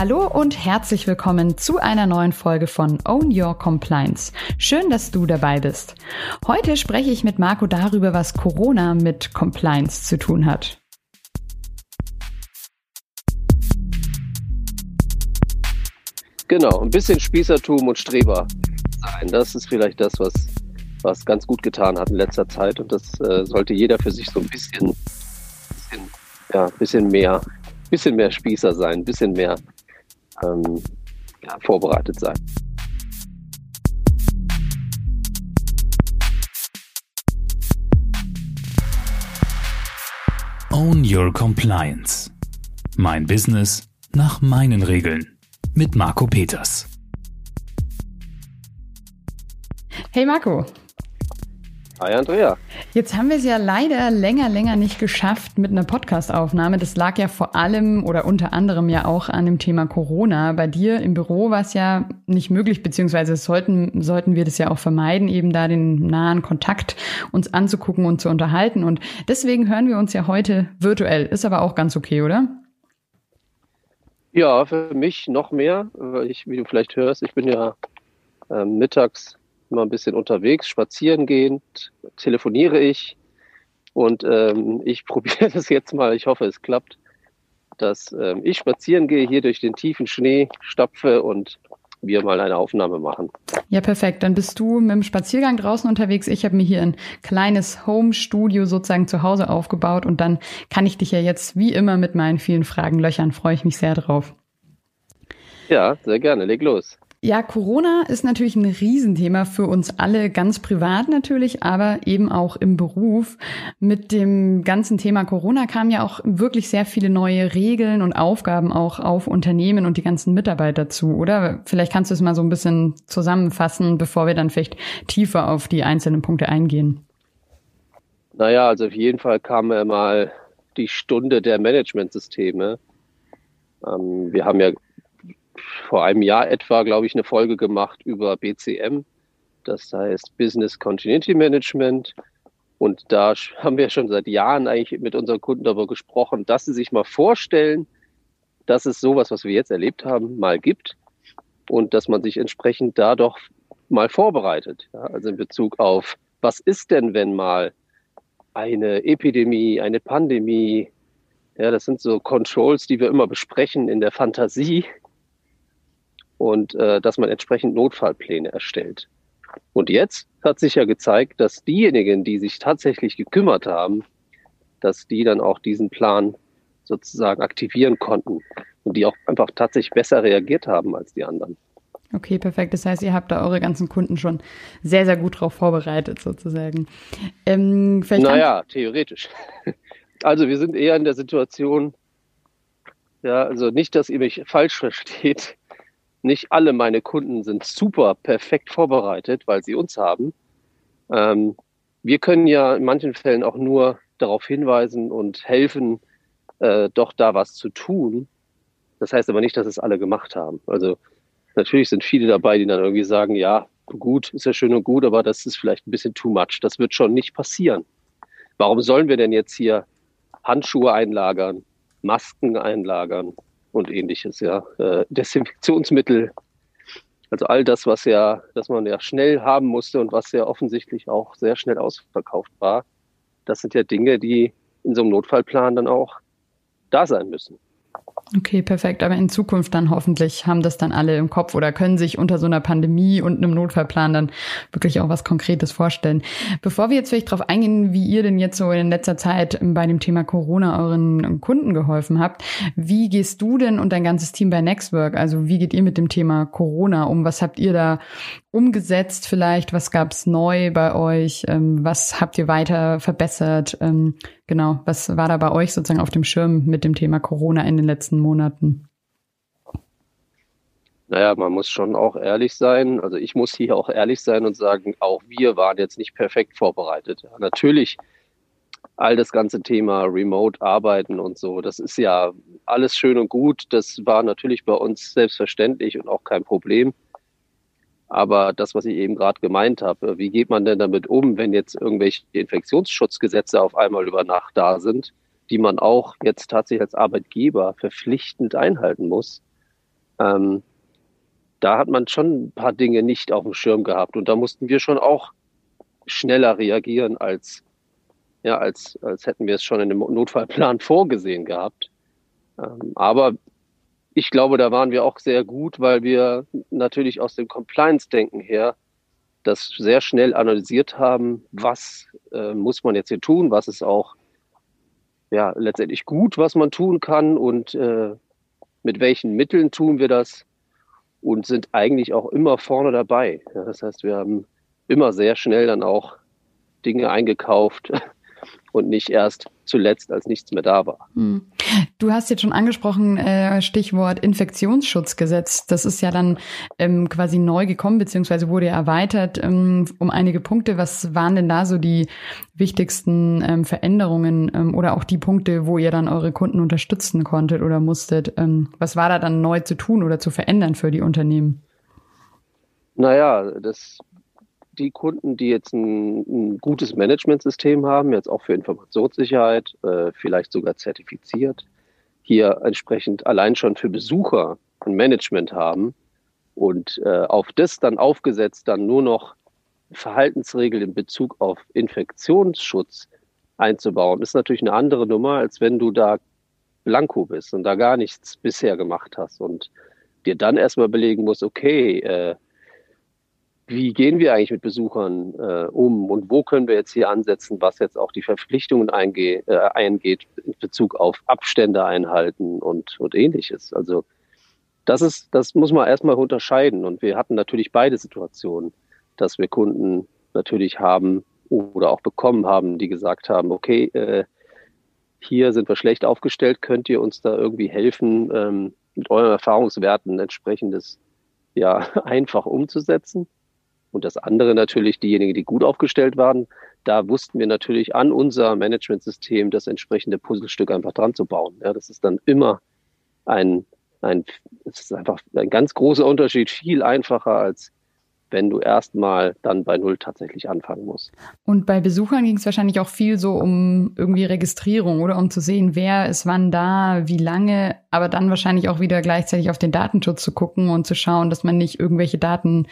Hallo und herzlich willkommen zu einer neuen Folge von Own Your Compliance. Schön, dass du dabei bist. Heute spreche ich mit Marco darüber, was Corona mit Compliance zu tun hat. Genau, ein bisschen Spießertum und Streber sein. Das ist vielleicht das, was, was ganz gut getan hat in letzter Zeit. Und das äh, sollte jeder für sich so ein bisschen, bisschen, ja, bisschen mehr, bisschen mehr Spießer sein, ein bisschen mehr ähm, ja, vorbereitet sein. Own Your Compliance. Mein Business nach meinen Regeln mit Marco Peters. Hey Marco. Hi Andrea. Jetzt haben wir es ja leider länger, länger nicht geschafft mit einer Podcast-Aufnahme. Das lag ja vor allem oder unter anderem ja auch an dem Thema Corona. Bei dir im Büro war es ja nicht möglich, beziehungsweise sollten, sollten wir das ja auch vermeiden, eben da den nahen Kontakt uns anzugucken und zu unterhalten. Und deswegen hören wir uns ja heute virtuell. Ist aber auch ganz okay, oder? Ja, für mich noch mehr, weil ich, wie du vielleicht hörst, ich bin ja äh, mittags immer ein bisschen unterwegs, spazieren gehend, telefoniere ich und ähm, ich probiere das jetzt mal, ich hoffe es klappt, dass ähm, ich spazieren gehe, hier durch den tiefen Schnee stapfe und wir mal eine Aufnahme machen. Ja, perfekt. Dann bist du mit dem Spaziergang draußen unterwegs. Ich habe mir hier ein kleines Home-Studio sozusagen zu Hause aufgebaut und dann kann ich dich ja jetzt wie immer mit meinen vielen Fragen löchern. Freue ich mich sehr drauf. Ja, sehr gerne. Leg los. Ja, Corona ist natürlich ein Riesenthema für uns alle, ganz privat natürlich, aber eben auch im Beruf. Mit dem ganzen Thema Corona kamen ja auch wirklich sehr viele neue Regeln und Aufgaben auch auf Unternehmen und die ganzen Mitarbeiter zu, oder? Vielleicht kannst du es mal so ein bisschen zusammenfassen, bevor wir dann vielleicht tiefer auf die einzelnen Punkte eingehen. Naja, also auf jeden Fall kam mal die Stunde der Managementsysteme. Ähm, wir haben ja vor einem Jahr etwa, glaube ich, eine Folge gemacht über BCM. Das heißt Business Continuity Management. Und da haben wir schon seit Jahren eigentlich mit unseren Kunden darüber gesprochen, dass sie sich mal vorstellen, dass es sowas, was wir jetzt erlebt haben, mal gibt und dass man sich entsprechend da doch mal vorbereitet. Ja, also in Bezug auf, was ist denn, wenn mal eine Epidemie, eine Pandemie, ja, das sind so Controls, die wir immer besprechen in der Fantasie, und äh, dass man entsprechend Notfallpläne erstellt. Und jetzt hat sich ja gezeigt, dass diejenigen, die sich tatsächlich gekümmert haben, dass die dann auch diesen Plan sozusagen aktivieren konnten und die auch einfach tatsächlich besser reagiert haben als die anderen. Okay, perfekt. Das heißt, ihr habt da eure ganzen Kunden schon sehr, sehr gut drauf vorbereitet, sozusagen. Ähm, naja, theoretisch. Also wir sind eher in der Situation, ja, also nicht, dass ihr mich falsch versteht nicht alle meine Kunden sind super perfekt vorbereitet, weil sie uns haben. Ähm, wir können ja in manchen Fällen auch nur darauf hinweisen und helfen, äh, doch da was zu tun. Das heißt aber nicht, dass es alle gemacht haben. Also natürlich sind viele dabei, die dann irgendwie sagen, ja, gut, ist ja schön und gut, aber das ist vielleicht ein bisschen too much. Das wird schon nicht passieren. Warum sollen wir denn jetzt hier Handschuhe einlagern, Masken einlagern, und ähnliches, ja. Äh, Desinfektionsmittel, also all das, was ja, dass man ja schnell haben musste und was ja offensichtlich auch sehr schnell ausverkauft war, das sind ja Dinge, die in so einem Notfallplan dann auch da sein müssen. Okay, perfekt. Aber in Zukunft dann hoffentlich haben das dann alle im Kopf oder können sich unter so einer Pandemie und einem Notfallplan dann wirklich auch was Konkretes vorstellen. Bevor wir jetzt vielleicht darauf eingehen, wie ihr denn jetzt so in letzter Zeit bei dem Thema Corona euren Kunden geholfen habt, wie gehst du denn und dein ganzes Team bei Nextwork? Also wie geht ihr mit dem Thema Corona um? Was habt ihr da umgesetzt vielleicht? Was gab's neu bei euch? Ähm, was habt ihr weiter verbessert? Ähm, genau, was war da bei euch sozusagen auf dem Schirm mit dem Thema Corona in den letzten Monaten? Naja, man muss schon auch ehrlich sein. Also ich muss hier auch ehrlich sein und sagen, auch wir waren jetzt nicht perfekt vorbereitet. Natürlich all das ganze Thema Remote-Arbeiten und so, das ist ja alles schön und gut. Das war natürlich bei uns selbstverständlich und auch kein Problem. Aber das, was ich eben gerade gemeint habe, wie geht man denn damit um, wenn jetzt irgendwelche Infektionsschutzgesetze auf einmal über Nacht da sind, die man auch jetzt tatsächlich als Arbeitgeber verpflichtend einhalten muss? Ähm, da hat man schon ein paar Dinge nicht auf dem Schirm gehabt und da mussten wir schon auch schneller reagieren als ja als als hätten wir es schon in dem Notfallplan vorgesehen gehabt. Ähm, aber ich glaube, da waren wir auch sehr gut, weil wir natürlich aus dem Compliance-Denken her das sehr schnell analysiert haben, was äh, muss man jetzt hier tun, was ist auch ja letztendlich gut, was man tun kann und äh, mit welchen Mitteln tun wir das und sind eigentlich auch immer vorne dabei. Ja, das heißt, wir haben immer sehr schnell dann auch Dinge eingekauft und nicht erst zuletzt, als nichts mehr da war. Hm. Du hast jetzt schon angesprochen, äh, Stichwort Infektionsschutzgesetz. Das ist ja dann ähm, quasi neu gekommen, beziehungsweise wurde ja erweitert ähm, um einige Punkte. Was waren denn da so die wichtigsten ähm, Veränderungen oder auch die Punkte, wo ihr dann eure Kunden unterstützen konntet oder musstet? Was war da dann neu zu tun oder zu verändern für die Unternehmen? Naja, das die Kunden, die jetzt ein, ein gutes Managementsystem haben, jetzt auch für Informationssicherheit, äh, vielleicht sogar zertifiziert, hier entsprechend allein schon für Besucher ein Management haben und äh, auf das dann aufgesetzt dann nur noch Verhaltensregeln in Bezug auf Infektionsschutz einzubauen, ist natürlich eine andere Nummer, als wenn du da blanko bist und da gar nichts bisher gemacht hast und dir dann erstmal belegen musst, okay, äh, wie gehen wir eigentlich mit Besuchern äh, um und wo können wir jetzt hier ansetzen, was jetzt auch die Verpflichtungen einge äh, eingeht in Bezug auf Abstände einhalten und, und ähnliches. Also das ist, das muss man erstmal unterscheiden. Und wir hatten natürlich beide Situationen, dass wir Kunden natürlich haben oder auch bekommen haben, die gesagt haben, okay, äh, hier sind wir schlecht aufgestellt, könnt ihr uns da irgendwie helfen, ähm, mit euren Erfahrungswerten entsprechendes ja einfach umzusetzen. Und das andere natürlich diejenigen, die gut aufgestellt waren. Da wussten wir natürlich an unser Managementsystem das entsprechende Puzzlestück einfach dran zu bauen. Ja, das ist dann immer ein, ein, es ist einfach ein ganz großer Unterschied, viel einfacher als wenn du erstmal dann bei Null tatsächlich anfangen musst. Und bei Besuchern ging es wahrscheinlich auch viel so um irgendwie Registrierung oder um zu sehen, wer ist wann da, wie lange, aber dann wahrscheinlich auch wieder gleichzeitig auf den Datenschutz zu gucken und zu schauen, dass man nicht irgendwelche Daten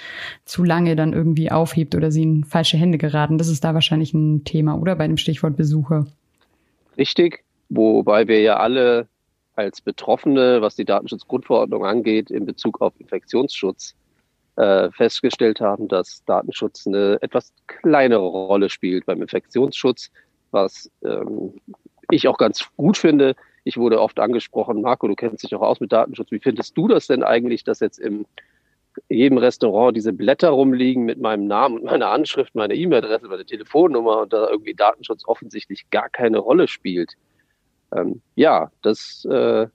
zu lange dann irgendwie aufhebt oder sie in falsche Hände geraten. Das ist da wahrscheinlich ein Thema, oder bei dem Stichwort Besucher. Richtig, wobei wir ja alle als Betroffene, was die Datenschutzgrundverordnung angeht, in Bezug auf Infektionsschutz äh, festgestellt haben, dass Datenschutz eine etwas kleinere Rolle spielt beim Infektionsschutz, was ähm, ich auch ganz gut finde. Ich wurde oft angesprochen, Marco, du kennst dich auch aus mit Datenschutz. Wie findest du das denn eigentlich, dass jetzt in jedem Restaurant diese Blätter rumliegen mit meinem Namen und meiner Anschrift, meiner E-Mail-Adresse, meine Telefonnummer und da irgendwie Datenschutz offensichtlich gar keine Rolle spielt? Ähm, ja, das äh,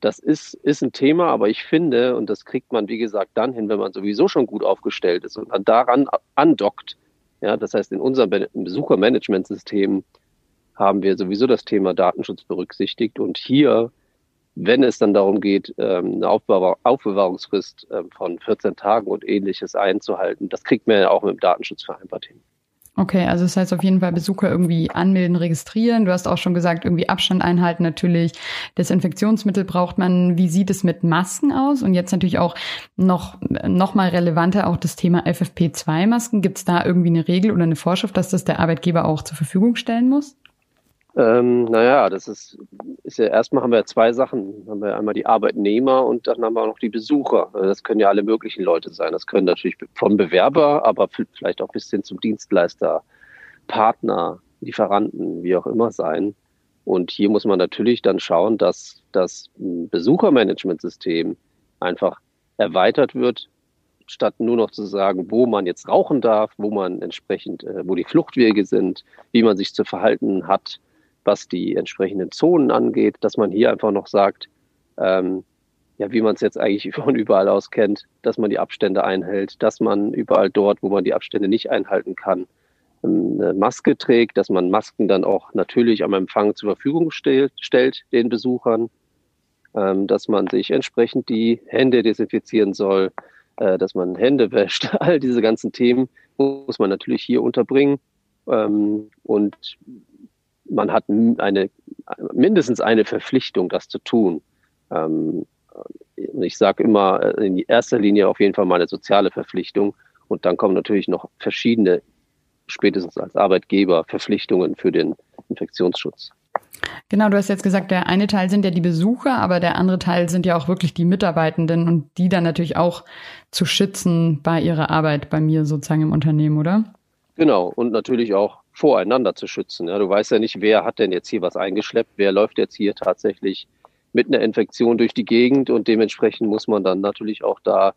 das ist, ist ein Thema, aber ich finde, und das kriegt man, wie gesagt, dann hin, wenn man sowieso schon gut aufgestellt ist und daran andockt. Ja, das heißt, in unserem Besuchermanagementsystem haben wir sowieso das Thema Datenschutz berücksichtigt und hier, wenn es dann darum geht, ähm, eine Aufbewahrungsfrist ähm, von 14 Tagen und ähnliches einzuhalten, das kriegt man ja auch mit dem Datenschutz vereinbart hin. Okay, also das heißt auf jeden Fall Besucher irgendwie anmelden, registrieren. Du hast auch schon gesagt, irgendwie Abstand einhalten natürlich. Desinfektionsmittel braucht man. Wie sieht es mit Masken aus? Und jetzt natürlich auch noch, noch mal relevanter auch das Thema FFP2-Masken. Gibt es da irgendwie eine Regel oder eine Vorschrift, dass das der Arbeitgeber auch zur Verfügung stellen muss? Ähm, naja, das ist, ist ja erstmal haben wir zwei Sachen. Haben wir einmal die Arbeitnehmer und dann haben wir auch noch die Besucher. Also das können ja alle möglichen Leute sein. Das können natürlich vom Bewerber, aber vielleicht auch bis hin zum Dienstleister, Partner, Lieferanten, wie auch immer sein. Und hier muss man natürlich dann schauen, dass das Besuchermanagementsystem einfach erweitert wird, statt nur noch zu sagen, wo man jetzt rauchen darf, wo man entsprechend, äh, wo die Fluchtwege sind, wie man sich zu verhalten hat, was die entsprechenden Zonen angeht, dass man hier einfach noch sagt, ähm, ja, wie man es jetzt eigentlich von überall aus kennt, dass man die Abstände einhält, dass man überall dort, wo man die Abstände nicht einhalten kann, ähm, eine Maske trägt, dass man Masken dann auch natürlich am Empfang zur Verfügung stellt, stellt den Besuchern, ähm, dass man sich entsprechend die Hände desinfizieren soll, äh, dass man Hände wäscht. All diese ganzen Themen muss man natürlich hier unterbringen. Ähm, und man hat eine, mindestens eine Verpflichtung, das zu tun. Ähm, ich sage immer äh, in erster Linie auf jeden Fall meine soziale Verpflichtung und dann kommen natürlich noch verschiedene, spätestens als Arbeitgeber, Verpflichtungen für den Infektionsschutz. Genau, du hast jetzt gesagt, der eine Teil sind ja die Besucher, aber der andere Teil sind ja auch wirklich die Mitarbeitenden und die dann natürlich auch zu schützen bei ihrer Arbeit bei mir sozusagen im Unternehmen, oder? Genau, und natürlich auch voreinander zu schützen. Ja, du weißt ja nicht, wer hat denn jetzt hier was eingeschleppt, wer läuft jetzt hier tatsächlich mit einer Infektion durch die Gegend und dementsprechend muss man dann natürlich auch da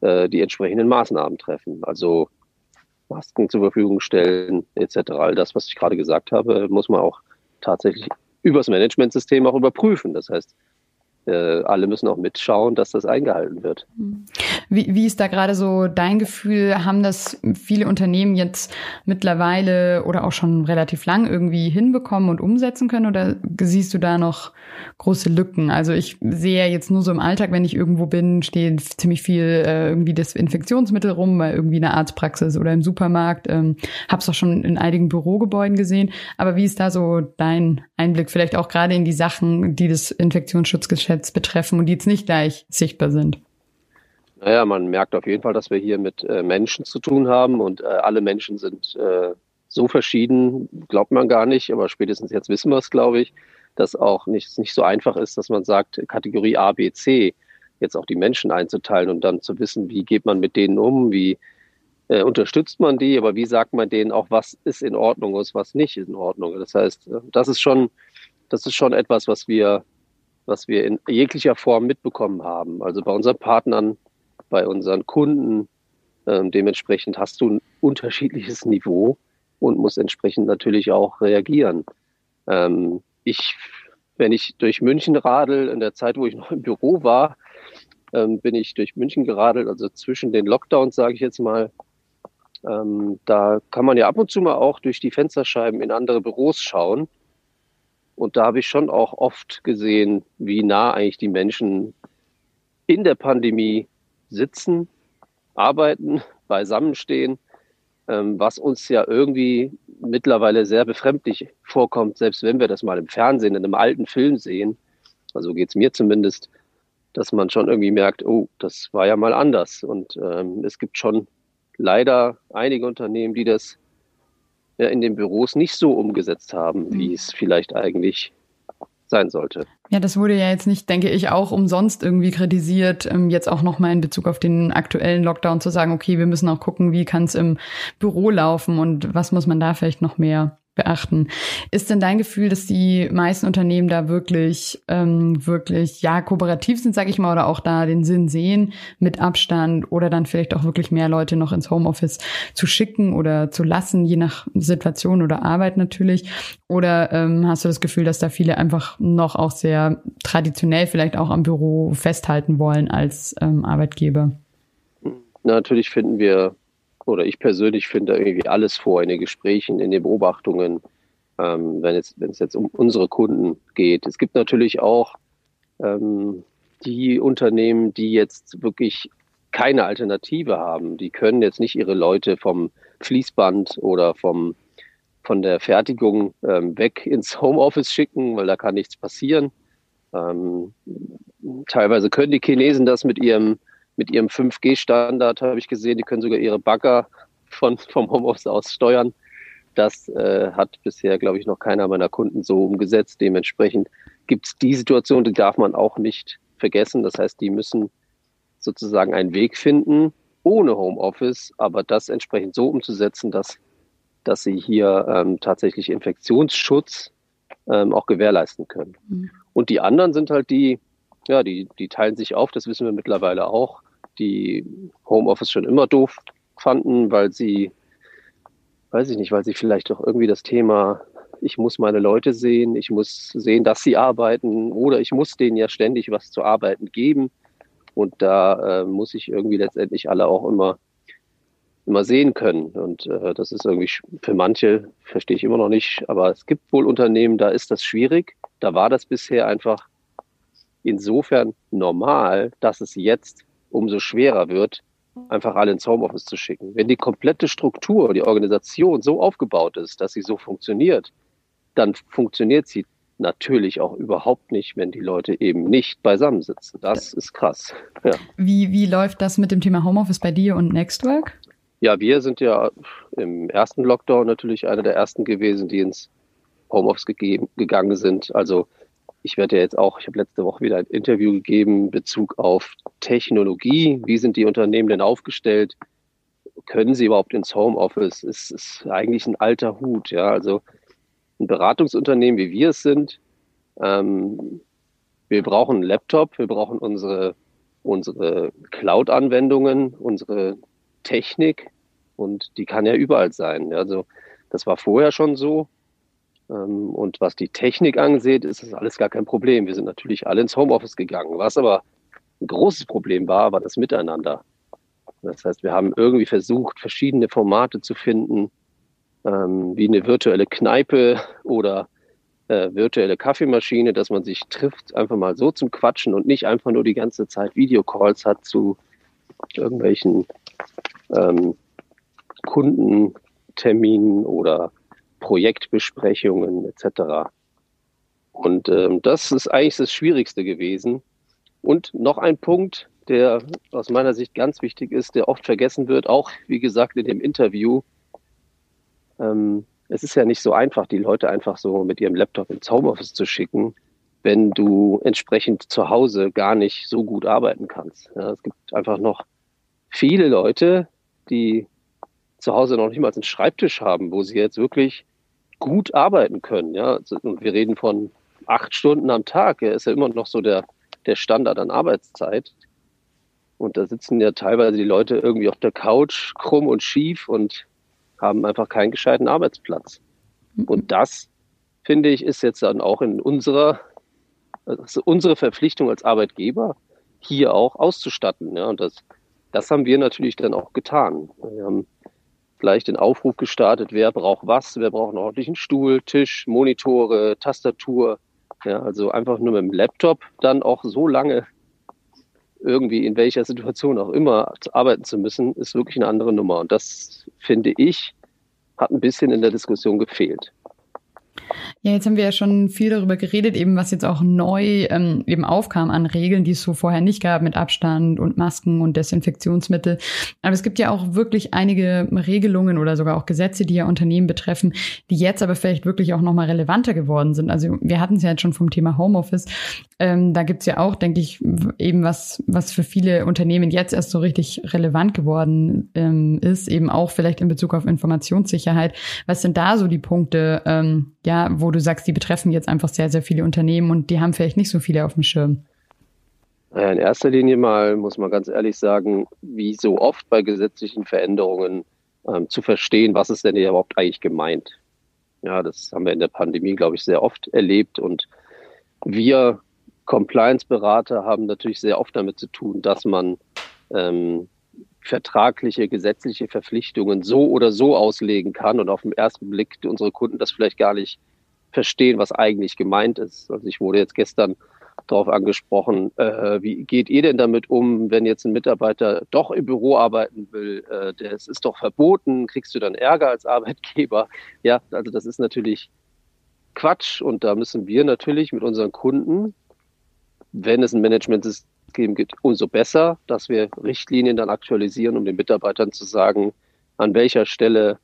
äh, die entsprechenden Maßnahmen treffen. Also Masken zur Verfügung stellen etc. All das, was ich gerade gesagt habe, muss man auch tatsächlich übers Managementsystem auch überprüfen. Das heißt, äh, alle müssen auch mitschauen, dass das eingehalten wird. Wie, wie ist da gerade so dein Gefühl? Haben das viele Unternehmen jetzt mittlerweile oder auch schon relativ lang irgendwie hinbekommen und umsetzen können? Oder siehst du da noch große Lücken? Also ich sehe jetzt nur so im Alltag, wenn ich irgendwo bin, steht ziemlich viel äh, irgendwie Desinfektionsmittel rum, bei irgendwie einer Arztpraxis oder im Supermarkt. Ähm, hab's auch schon in einigen Bürogebäuden gesehen. Aber wie ist da so dein Einblick? Vielleicht auch gerade in die Sachen, die das Infektionsschutzgesetz jetzt betreffen und die jetzt nicht gleich sichtbar sind? Naja, man merkt auf jeden Fall, dass wir hier mit äh, Menschen zu tun haben und äh, alle Menschen sind äh, so verschieden, glaubt man gar nicht, aber spätestens jetzt wissen wir es, glaube ich, dass auch nicht, nicht so einfach ist, dass man sagt, Kategorie A, B, C, jetzt auch die Menschen einzuteilen und dann zu wissen, wie geht man mit denen um, wie äh, unterstützt man die, aber wie sagt man denen auch, was ist in Ordnung und was nicht in Ordnung. Das heißt, äh, das ist schon, das ist schon etwas, was wir was wir in jeglicher Form mitbekommen haben. Also bei unseren Partnern, bei unseren Kunden. Ähm, dementsprechend hast du ein unterschiedliches Niveau und musst entsprechend natürlich auch reagieren. Ähm, ich, wenn ich durch München radel, in der Zeit, wo ich noch im Büro war, ähm, bin ich durch München geradelt, also zwischen den Lockdowns, sage ich jetzt mal. Ähm, da kann man ja ab und zu mal auch durch die Fensterscheiben in andere Büros schauen. Und da habe ich schon auch oft gesehen, wie nah eigentlich die Menschen in der Pandemie sitzen, arbeiten, beisammenstehen, ähm, was uns ja irgendwie mittlerweile sehr befremdlich vorkommt, selbst wenn wir das mal im Fernsehen, in einem alten Film sehen. Also geht es mir zumindest, dass man schon irgendwie merkt, oh, das war ja mal anders. Und ähm, es gibt schon leider einige Unternehmen, die das in den Büros nicht so umgesetzt haben, wie mhm. es vielleicht eigentlich sein sollte. Ja, das wurde ja jetzt nicht, denke ich, auch umsonst irgendwie kritisiert, ähm, jetzt auch nochmal in Bezug auf den aktuellen Lockdown zu sagen, okay, wir müssen auch gucken, wie kann es im Büro laufen und was muss man da vielleicht noch mehr beachten. Ist denn dein Gefühl, dass die meisten Unternehmen da wirklich, ähm, wirklich ja kooperativ sind, sage ich mal, oder auch da den Sinn sehen, mit Abstand oder dann vielleicht auch wirklich mehr Leute noch ins Homeoffice zu schicken oder zu lassen, je nach Situation oder Arbeit natürlich? Oder ähm, hast du das Gefühl, dass da viele einfach noch auch sehr traditionell vielleicht auch am Büro festhalten wollen als ähm, Arbeitgeber? Natürlich finden wir oder ich persönlich finde irgendwie alles vor in den Gesprächen, in den Beobachtungen, ähm, wenn, es, wenn es jetzt um unsere Kunden geht. Es gibt natürlich auch ähm, die Unternehmen, die jetzt wirklich keine Alternative haben. Die können jetzt nicht ihre Leute vom Fließband oder vom, von der Fertigung ähm, weg ins Homeoffice schicken, weil da kann nichts passieren. Ähm, teilweise können die Chinesen das mit ihrem mit ihrem 5G-Standard, habe ich gesehen, die können sogar ihre Bagger von, vom Homeoffice aus steuern. Das äh, hat bisher, glaube ich, noch keiner meiner Kunden so umgesetzt. Dementsprechend gibt es die Situation, die darf man auch nicht vergessen. Das heißt, die müssen sozusagen einen Weg finden, ohne Homeoffice, aber das entsprechend so umzusetzen, dass, dass sie hier ähm, tatsächlich Infektionsschutz ähm, auch gewährleisten können. Mhm. Und die anderen sind halt die, ja, die, die teilen sich auf, das wissen wir mittlerweile auch die Homeoffice schon immer doof fanden, weil sie, weiß ich nicht, weil sie vielleicht auch irgendwie das Thema, ich muss meine Leute sehen, ich muss sehen, dass sie arbeiten oder ich muss denen ja ständig was zu arbeiten geben. Und da äh, muss ich irgendwie letztendlich alle auch immer immer sehen können. Und äh, das ist irgendwie für manche, verstehe ich immer noch nicht, aber es gibt wohl Unternehmen, da ist das schwierig. Da war das bisher einfach insofern normal, dass es jetzt umso schwerer wird, einfach alle ins Homeoffice zu schicken. Wenn die komplette Struktur, die Organisation so aufgebaut ist, dass sie so funktioniert, dann funktioniert sie natürlich auch überhaupt nicht, wenn die Leute eben nicht beisammensitzen. Das ist krass. Ja. Wie, wie läuft das mit dem Thema Homeoffice bei dir und Nextwork? Ja, wir sind ja im ersten Lockdown natürlich einer der ersten gewesen, die ins Homeoffice gegeben, gegangen sind. Also ich werde ja jetzt auch, ich habe letzte Woche wieder ein Interview gegeben in Bezug auf Technologie. Wie sind die Unternehmen denn aufgestellt? Können sie überhaupt ins Homeoffice? Es ist eigentlich ein alter Hut, ja. Also ein Beratungsunternehmen, wie wir es sind, ähm, wir brauchen einen Laptop, wir brauchen unsere, unsere Cloud-Anwendungen, unsere Technik und die kann ja überall sein. Also das war vorher schon so. Ähm, und was die Technik angeht, ist das alles gar kein Problem. Wir sind natürlich alle ins Homeoffice gegangen. Was aber ein großes Problem war, war das Miteinander. Das heißt, wir haben irgendwie versucht, verschiedene Formate zu finden, ähm, wie eine virtuelle Kneipe oder äh, virtuelle Kaffeemaschine, dass man sich trifft, einfach mal so zum Quatschen und nicht einfach nur die ganze Zeit Videocalls hat zu irgendwelchen ähm, Kundenterminen oder Projektbesprechungen etc. Und ähm, das ist eigentlich das Schwierigste gewesen. Und noch ein Punkt, der aus meiner Sicht ganz wichtig ist, der oft vergessen wird, auch wie gesagt in dem Interview. Ähm, es ist ja nicht so einfach, die Leute einfach so mit ihrem Laptop ins Homeoffice zu schicken, wenn du entsprechend zu Hause gar nicht so gut arbeiten kannst. Ja, es gibt einfach noch viele Leute, die zu Hause noch nicht mal einen Schreibtisch haben, wo sie jetzt wirklich gut arbeiten können. Ja, also, und wir reden von acht Stunden am Tag. Er ist ja immer noch so der, der Standard an Arbeitszeit. Und da sitzen ja teilweise die Leute irgendwie auf der Couch krumm und schief und haben einfach keinen gescheiten Arbeitsplatz. Und das, finde ich, ist jetzt dann auch in unserer, also unsere Verpflichtung als Arbeitgeber, hier auch auszustatten. Ja, und das, das haben wir natürlich dann auch getan. Wir haben gleich den Aufruf gestartet, wer braucht was, wer braucht einen ordentlichen Stuhl, Tisch, Monitore, Tastatur. Ja, also einfach nur mit dem Laptop dann auch so lange irgendwie in welcher Situation auch immer arbeiten zu müssen, ist wirklich eine andere Nummer. Und das finde ich, hat ein bisschen in der Diskussion gefehlt. Ja, jetzt haben wir ja schon viel darüber geredet, eben was jetzt auch neu ähm, eben aufkam an Regeln, die es so vorher nicht gab, mit Abstand und Masken und Desinfektionsmittel. Aber es gibt ja auch wirklich einige Regelungen oder sogar auch Gesetze, die ja Unternehmen betreffen, die jetzt aber vielleicht wirklich auch nochmal relevanter geworden sind. Also wir hatten es ja jetzt schon vom Thema Homeoffice. Ähm, da gibt's ja auch, denke ich, eben was, was für viele Unternehmen jetzt erst so richtig relevant geworden ähm, ist, eben auch vielleicht in Bezug auf Informationssicherheit. Was sind da so die Punkte, ähm, ja, wo du sagst, die betreffen jetzt einfach sehr, sehr viele Unternehmen und die haben vielleicht nicht so viele auf dem Schirm? In erster Linie mal muss man ganz ehrlich sagen, wie so oft bei gesetzlichen Veränderungen ähm, zu verstehen, was ist denn überhaupt eigentlich gemeint. Ja, das haben wir in der Pandemie, glaube ich, sehr oft erlebt und wir Compliance-Berater haben natürlich sehr oft damit zu tun, dass man ähm, vertragliche, gesetzliche Verpflichtungen so oder so auslegen kann und auf den ersten Blick unsere Kunden das vielleicht gar nicht verstehen, was eigentlich gemeint ist. Also ich wurde jetzt gestern darauf angesprochen, äh, wie geht ihr denn damit um, wenn jetzt ein Mitarbeiter doch im Büro arbeiten will? Äh, das ist doch verboten, kriegst du dann Ärger als Arbeitgeber? Ja, also das ist natürlich Quatsch und da müssen wir natürlich mit unseren Kunden, wenn es ein Management-System gibt, umso besser, dass wir Richtlinien dann aktualisieren, um den Mitarbeitern zu sagen, an welcher Stelle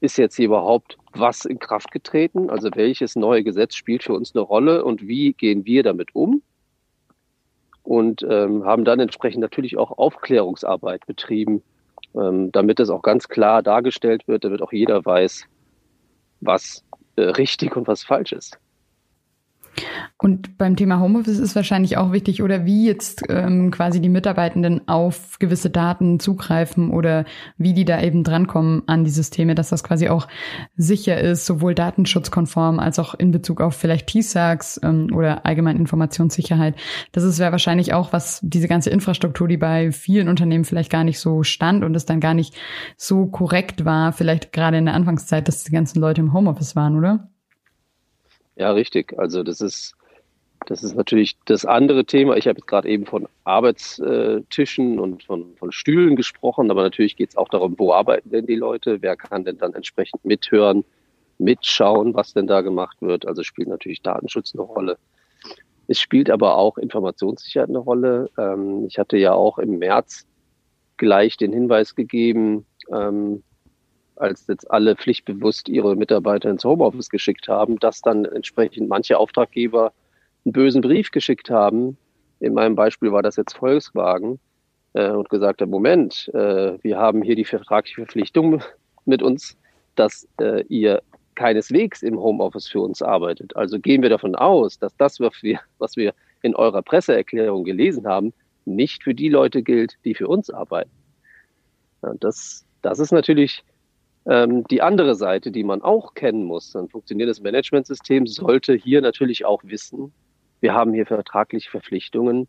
ist jetzt hier überhaupt was in Kraft getreten, also welches neue Gesetz spielt für uns eine Rolle und wie gehen wir damit um und ähm, haben dann entsprechend natürlich auch Aufklärungsarbeit betrieben, ähm, damit es auch ganz klar dargestellt wird, damit auch jeder weiß, was äh, richtig und was falsch ist. Und beim Thema Homeoffice ist wahrscheinlich auch wichtig, oder wie jetzt ähm, quasi die Mitarbeitenden auf gewisse Daten zugreifen oder wie die da eben drankommen an die Systeme, dass das quasi auch sicher ist, sowohl datenschutzkonform als auch in Bezug auf vielleicht TSAGs ähm, oder allgemein Informationssicherheit. Das ist ja wahrscheinlich auch, was diese ganze Infrastruktur, die bei vielen Unternehmen vielleicht gar nicht so stand und es dann gar nicht so korrekt war, vielleicht gerade in der Anfangszeit, dass die ganzen Leute im Homeoffice waren, oder? Ja, richtig. Also das ist, das ist natürlich das andere Thema. Ich habe jetzt gerade eben von Arbeitstischen und von, von Stühlen gesprochen, aber natürlich geht es auch darum, wo arbeiten denn die Leute, wer kann denn dann entsprechend mithören, mitschauen, was denn da gemacht wird. Also spielt natürlich Datenschutz eine Rolle. Es spielt aber auch Informationssicherheit eine Rolle. Ähm, ich hatte ja auch im März gleich den Hinweis gegeben, ähm, als jetzt alle pflichtbewusst ihre Mitarbeiter ins Homeoffice geschickt haben, dass dann entsprechend manche Auftraggeber einen bösen Brief geschickt haben. In meinem Beispiel war das jetzt Volkswagen äh, und gesagt hat, Moment, äh, wir haben hier die vertragliche Verpflichtung mit uns, dass äh, ihr keineswegs im Homeoffice für uns arbeitet. Also gehen wir davon aus, dass das, was wir, in eurer Presseerklärung gelesen haben, nicht für die Leute gilt, die für uns arbeiten. Ja, das, das ist natürlich die andere Seite, die man auch kennen muss. Ein funktionierendes Managementsystem sollte hier natürlich auch wissen, wir haben hier vertragliche Verpflichtungen,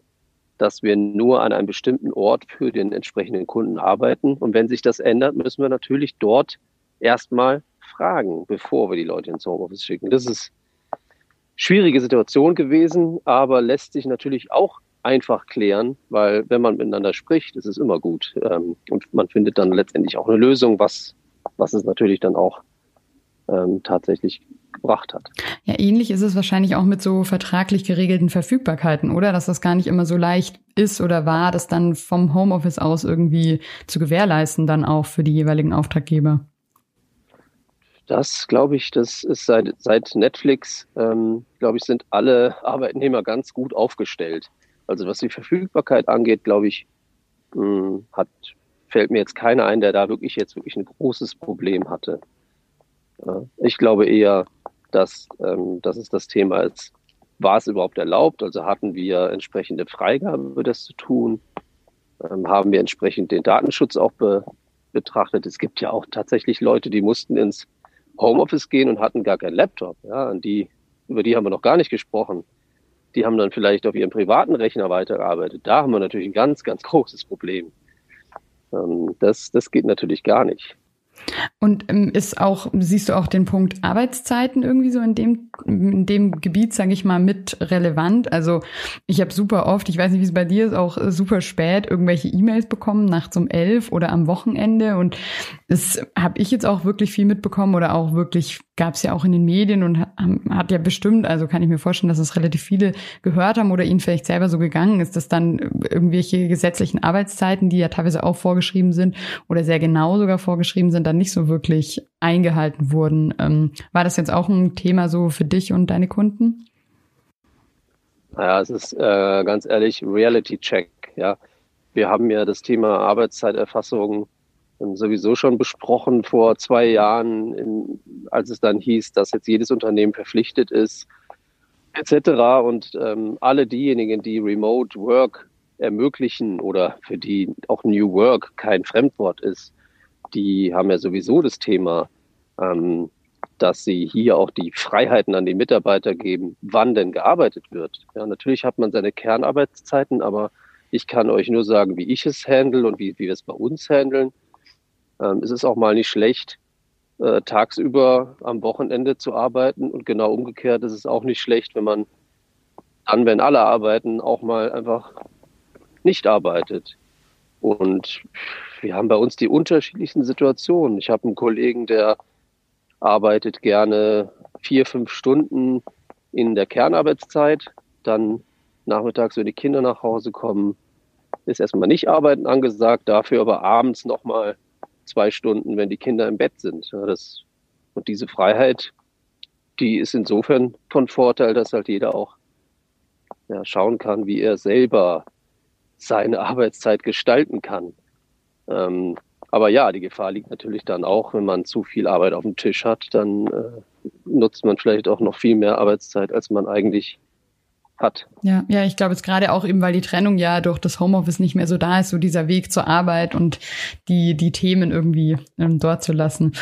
dass wir nur an einem bestimmten Ort für den entsprechenden Kunden arbeiten. Und wenn sich das ändert, müssen wir natürlich dort erstmal fragen, bevor wir die Leute ins Homeoffice schicken. Das ist schwierige Situation gewesen, aber lässt sich natürlich auch einfach klären, weil wenn man miteinander spricht, ist es immer gut. Ähm, und man findet dann letztendlich auch eine Lösung, was, was es natürlich dann auch ähm, tatsächlich gebracht hat. Ja, ähnlich ist es wahrscheinlich auch mit so vertraglich geregelten Verfügbarkeiten, oder? Dass das gar nicht immer so leicht ist oder war, das dann vom Homeoffice aus irgendwie zu gewährleisten, dann auch für die jeweiligen Auftraggeber. Das glaube ich, das ist seit, seit Netflix, ähm, glaube ich, sind alle Arbeitnehmer ganz gut aufgestellt. Also was die Verfügbarkeit angeht, glaube ich, mh, hm, hat, fällt mir jetzt keiner ein, der da wirklich jetzt wirklich ein großes Problem hatte. Ich glaube eher, dass, ähm, dass es das Thema ist, war es überhaupt erlaubt? Also hatten wir entsprechende Freigabe, das zu tun? Ähm, haben wir entsprechend den Datenschutz auch be betrachtet? Es gibt ja auch tatsächlich Leute, die mussten ins Homeoffice gehen und hatten gar keinen Laptop. Ja, und die, über die haben wir noch gar nicht gesprochen. Die haben dann vielleicht auf ihrem privaten Rechner weitergearbeitet. Da haben wir natürlich ein ganz, ganz großes Problem. Ähm, das, das geht natürlich gar nicht. Und ähm, ist auch, siehst du auch den Punkt Arbeitszeiten irgendwie so in dem, in dem Gebiet, sage ich mal, mit relevant? Also ich habe super oft, ich weiß nicht, wie es bei dir ist, auch super spät irgendwelche E-Mails bekommen, nachts um elf oder am Wochenende. Und das habe ich jetzt auch wirklich viel mitbekommen oder auch wirklich gab es ja auch in den Medien und hat ja bestimmt, also kann ich mir vorstellen, dass es relativ viele gehört haben oder ihnen vielleicht selber so gegangen ist, dass dann irgendwelche gesetzlichen Arbeitszeiten, die ja teilweise auch vorgeschrieben sind oder sehr genau sogar vorgeschrieben sind, dann nicht so wirklich eingehalten wurden. Ähm, war das jetzt auch ein Thema so für dich und deine Kunden? Naja, es ist äh, ganz ehrlich Reality Check. Ja, wir haben ja das Thema Arbeitszeiterfassung sowieso schon besprochen vor zwei Jahren, in, als es dann hieß, dass jetzt jedes Unternehmen verpflichtet ist, etc. Und ähm, alle diejenigen, die Remote Work ermöglichen oder für die auch New Work kein Fremdwort ist, die haben ja sowieso das Thema, ähm, dass sie hier auch die Freiheiten an die Mitarbeiter geben, wann denn gearbeitet wird. Ja, natürlich hat man seine Kernarbeitszeiten, aber ich kann euch nur sagen, wie ich es handle und wie, wie wir es bei uns handeln. Ähm, es ist auch mal nicht schlecht, äh, tagsüber am Wochenende zu arbeiten und genau umgekehrt ist es auch nicht schlecht, wenn man dann, wenn alle arbeiten, auch mal einfach nicht arbeitet. Und wir haben bei uns die unterschiedlichsten Situationen. Ich habe einen Kollegen, der arbeitet gerne vier, fünf Stunden in der Kernarbeitszeit, dann nachmittags, wenn die Kinder nach Hause kommen, ist erstmal nicht arbeiten angesagt, dafür aber abends nochmal zwei Stunden, wenn die Kinder im Bett sind. Ja, das, und diese Freiheit, die ist insofern von Vorteil, dass halt jeder auch ja, schauen kann, wie er selber seine Arbeitszeit gestalten kann. Ähm, aber ja, die Gefahr liegt natürlich dann auch, wenn man zu viel Arbeit auf dem Tisch hat, dann äh, nutzt man vielleicht auch noch viel mehr Arbeitszeit, als man eigentlich hat. Ja, ja, ich glaube jetzt gerade auch eben, weil die Trennung ja durch das Homeoffice nicht mehr so da ist, so dieser Weg zur Arbeit und die, die Themen irgendwie ähm, dort zu lassen.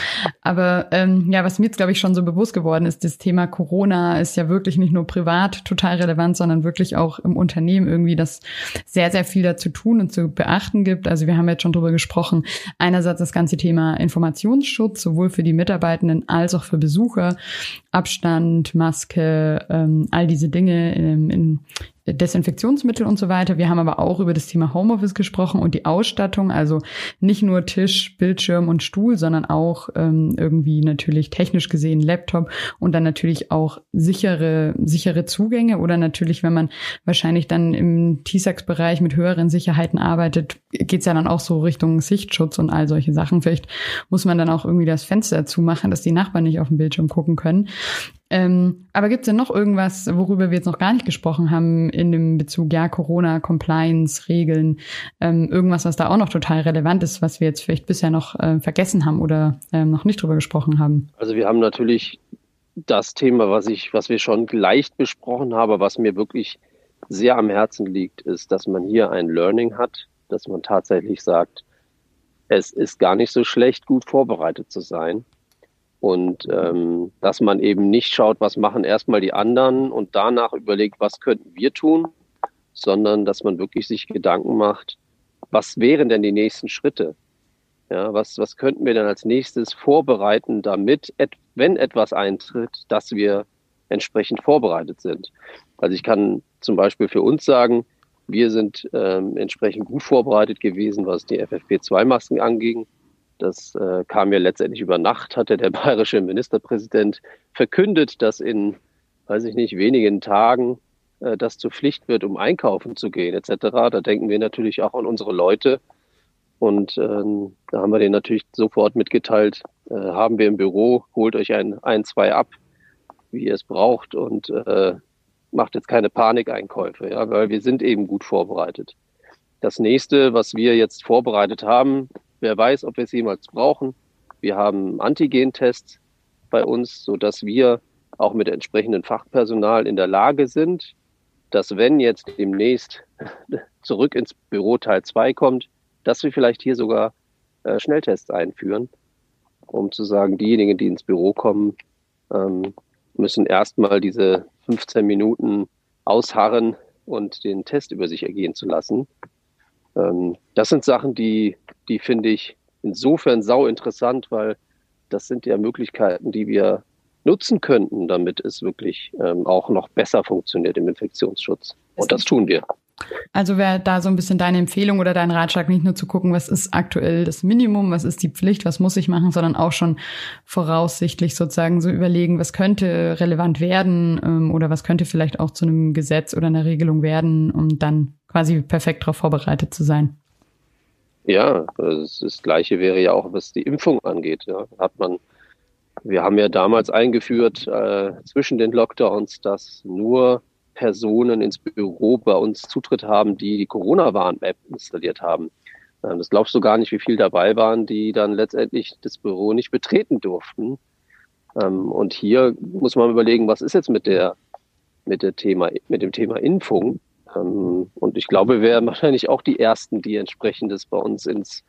Aber ähm, ja, was mir jetzt, glaube ich, schon so bewusst geworden ist, das Thema Corona ist ja wirklich nicht nur privat total relevant, sondern wirklich auch im Unternehmen irgendwie, dass sehr, sehr viel dazu tun und zu beachten gibt. Also wir haben jetzt schon drüber gesprochen. Einerseits das ganze Thema Informationsschutz, sowohl für die Mitarbeitenden als auch für Besucher. Abstand, Maske, ähm, all diese Dinge ähm, in Desinfektionsmittel und so weiter. Wir haben aber auch über das Thema Homeoffice gesprochen und die Ausstattung, also nicht nur Tisch, Bildschirm und Stuhl, sondern auch ähm, irgendwie natürlich technisch gesehen Laptop und dann natürlich auch sichere, sichere Zugänge oder natürlich, wenn man wahrscheinlich dann im TISAX-Bereich mit höheren Sicherheiten arbeitet, geht's ja dann auch so Richtung Sichtschutz und all solche Sachen. Vielleicht muss man dann auch irgendwie das Fenster zumachen, dass die Nachbarn nicht auf den Bildschirm gucken können. Ähm, aber gibt es denn noch irgendwas, worüber wir jetzt noch gar nicht gesprochen haben in dem Bezug, ja, Corona, Compliance, Regeln, ähm, irgendwas, was da auch noch total relevant ist, was wir jetzt vielleicht bisher noch äh, vergessen haben oder ähm, noch nicht drüber gesprochen haben? Also wir haben natürlich das Thema, was ich, was wir schon leicht besprochen haben, was mir wirklich sehr am Herzen liegt, ist, dass man hier ein Learning hat, dass man tatsächlich sagt, es ist gar nicht so schlecht, gut vorbereitet zu sein. Und ähm, dass man eben nicht schaut, was machen erstmal die anderen und danach überlegt, was könnten wir tun, sondern dass man wirklich sich Gedanken macht, was wären denn die nächsten Schritte? Ja, was, was könnten wir denn als nächstes vorbereiten, damit, wenn etwas eintritt, dass wir entsprechend vorbereitet sind? Also ich kann zum Beispiel für uns sagen, wir sind ähm, entsprechend gut vorbereitet gewesen, was die FFP2-Masken anging. Das äh, kam ja letztendlich über Nacht, hatte der bayerische Ministerpräsident verkündet, dass in, weiß ich nicht, wenigen Tagen äh, das zur Pflicht wird, um einkaufen zu gehen etc. Da denken wir natürlich auch an unsere Leute. Und ähm, da haben wir denen natürlich sofort mitgeteilt, äh, haben wir im Büro, holt euch ein, ein, zwei ab, wie ihr es braucht und äh, macht jetzt keine Panikeinkäufe, ja, weil wir sind eben gut vorbereitet. Das nächste, was wir jetzt vorbereitet haben, Wer weiß, ob wir es jemals brauchen. Wir haben Antigen-Tests bei uns, so dass wir auch mit entsprechendem Fachpersonal in der Lage sind, dass wenn jetzt demnächst zurück ins Büro Teil 2 kommt, dass wir vielleicht hier sogar äh, Schnelltests einführen, um zu sagen, diejenigen, die ins Büro kommen, ähm, müssen erstmal diese 15 Minuten ausharren und den Test über sich ergehen zu lassen. Ähm, das sind Sachen, die, die finde ich insofern sau interessant, weil das sind ja Möglichkeiten, die wir nutzen könnten, damit es wirklich ähm, auch noch besser funktioniert im Infektionsschutz. Und das tun wir. Also wäre da so ein bisschen deine Empfehlung oder dein Ratschlag, nicht nur zu gucken, was ist aktuell das Minimum, was ist die Pflicht, was muss ich machen, sondern auch schon voraussichtlich sozusagen so überlegen, was könnte relevant werden ähm, oder was könnte vielleicht auch zu einem Gesetz oder einer Regelung werden, um dann quasi perfekt darauf vorbereitet zu sein. Ja, das, Gleiche wäre ja auch, was die Impfung angeht. Ja. Hat man, wir haben ja damals eingeführt äh, zwischen den Lockdowns, dass nur Personen ins Büro bei uns Zutritt haben, die die Corona-Warn-App installiert haben. Ähm, das glaubst du gar nicht, wie viel dabei waren, die dann letztendlich das Büro nicht betreten durften. Ähm, und hier muss man überlegen, was ist jetzt mit der, mit der Thema, mit dem Thema Impfung? Ähm, und ich glaube, wir wären wahrscheinlich auch die ersten, die entsprechendes bei uns ins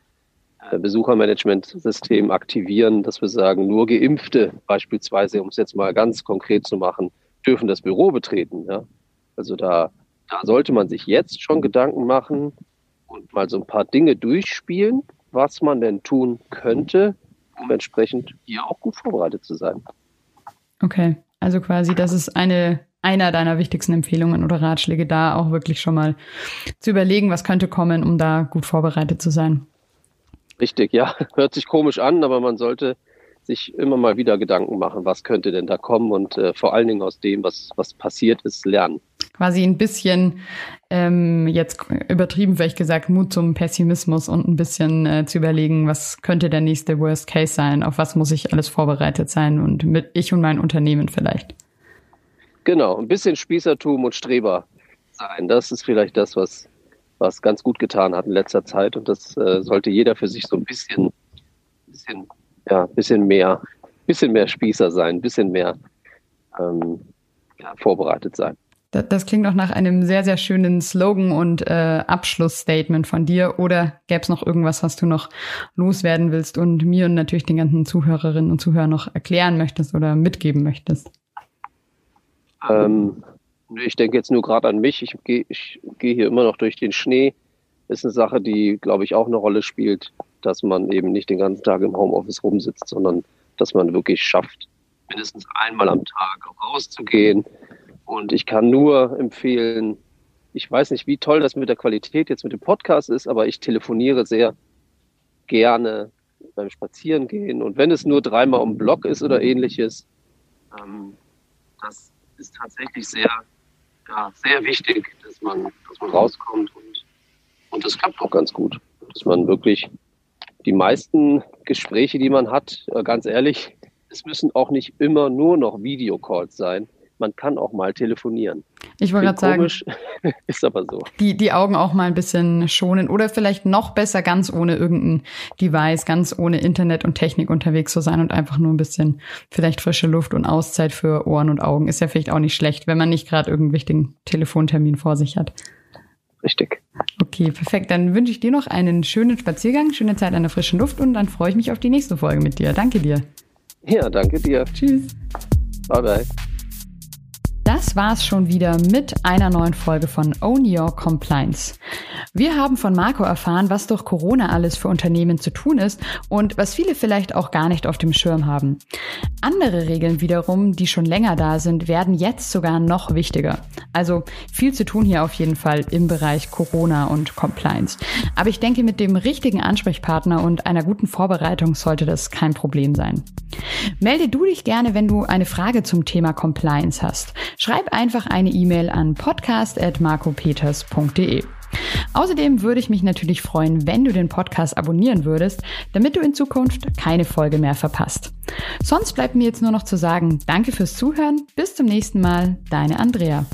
äh, Besuchermanagementsystem aktivieren, dass wir sagen, nur Geimpfte beispielsweise, um es jetzt mal ganz konkret zu machen, dürfen das Büro betreten. Ja? Also da, da sollte man sich jetzt schon Gedanken machen und mal so ein paar Dinge durchspielen, was man denn tun könnte, um entsprechend hier auch gut vorbereitet zu sein. Okay, also quasi, das ist eine einer deiner wichtigsten Empfehlungen oder Ratschläge, da auch wirklich schon mal zu überlegen, was könnte kommen, um da gut vorbereitet zu sein. Richtig, ja. Hört sich komisch an, aber man sollte sich immer mal wieder Gedanken machen, was könnte denn da kommen und äh, vor allen Dingen aus dem, was, was passiert ist, lernen. Quasi ein bisschen, ähm, jetzt übertrieben vielleicht gesagt, Mut zum Pessimismus und ein bisschen äh, zu überlegen, was könnte der nächste Worst Case sein, auf was muss ich alles vorbereitet sein und mit ich und mein Unternehmen vielleicht. Genau, ein bisschen Spießertum und Streber sein. Das ist vielleicht das, was, was ganz gut getan hat in letzter Zeit und das äh, sollte jeder für sich so ein bisschen, bisschen ja, bisschen mehr, bisschen mehr Spießer sein, bisschen mehr ähm, ja, vorbereitet sein. Das klingt auch nach einem sehr, sehr schönen Slogan und äh, Abschlussstatement von dir. Oder gäbe es noch irgendwas, was du noch loswerden willst und mir und natürlich den ganzen Zuhörerinnen und Zuhörern noch erklären möchtest oder mitgeben möchtest? Ähm, ich denke jetzt nur gerade an mich. Ich gehe geh hier immer noch durch den Schnee. Ist eine Sache, die, glaube ich, auch eine Rolle spielt dass man eben nicht den ganzen Tag im Homeoffice rumsitzt, sondern dass man wirklich schafft, mindestens einmal am Tag rauszugehen. Und ich kann nur empfehlen, ich weiß nicht, wie toll das mit der Qualität jetzt mit dem Podcast ist, aber ich telefoniere sehr gerne beim Spazierengehen. Und wenn es nur dreimal um Block ist oder ähnliches, ähm, das ist tatsächlich sehr, ja, sehr wichtig, dass man, dass man rauskommt und, und das klappt auch ganz gut. Dass man wirklich die meisten Gespräche, die man hat, äh, ganz ehrlich, es müssen auch nicht immer nur noch Videocalls sein man kann auch mal telefonieren. Ich wollte gerade sagen, ist aber so. Die, die Augen auch mal ein bisschen schonen oder vielleicht noch besser ganz ohne irgendein Device, ganz ohne Internet und Technik unterwegs zu sein und einfach nur ein bisschen vielleicht frische Luft und Auszeit für Ohren und Augen. Ist ja vielleicht auch nicht schlecht, wenn man nicht gerade irgendeinen wichtigen Telefontermin vor sich hat. Richtig. Okay, perfekt. Dann wünsche ich dir noch einen schönen Spaziergang, schöne Zeit an der frischen Luft und dann freue ich mich auf die nächste Folge mit dir. Danke dir. Ja, danke dir. Tschüss. Bye bye. Das war's schon wieder mit einer neuen Folge von Own Your Compliance. Wir haben von Marco erfahren, was durch Corona alles für Unternehmen zu tun ist und was viele vielleicht auch gar nicht auf dem Schirm haben. Andere Regeln wiederum, die schon länger da sind, werden jetzt sogar noch wichtiger. Also viel zu tun hier auf jeden Fall im Bereich Corona und Compliance. Aber ich denke, mit dem richtigen Ansprechpartner und einer guten Vorbereitung sollte das kein Problem sein. Melde du dich gerne, wenn du eine Frage zum Thema Compliance hast. Schreib einfach eine E-Mail an podcast.marcopeters.de. Außerdem würde ich mich natürlich freuen, wenn du den Podcast abonnieren würdest, damit du in Zukunft keine Folge mehr verpasst. Sonst bleibt mir jetzt nur noch zu sagen, danke fürs Zuhören, bis zum nächsten Mal, deine Andrea.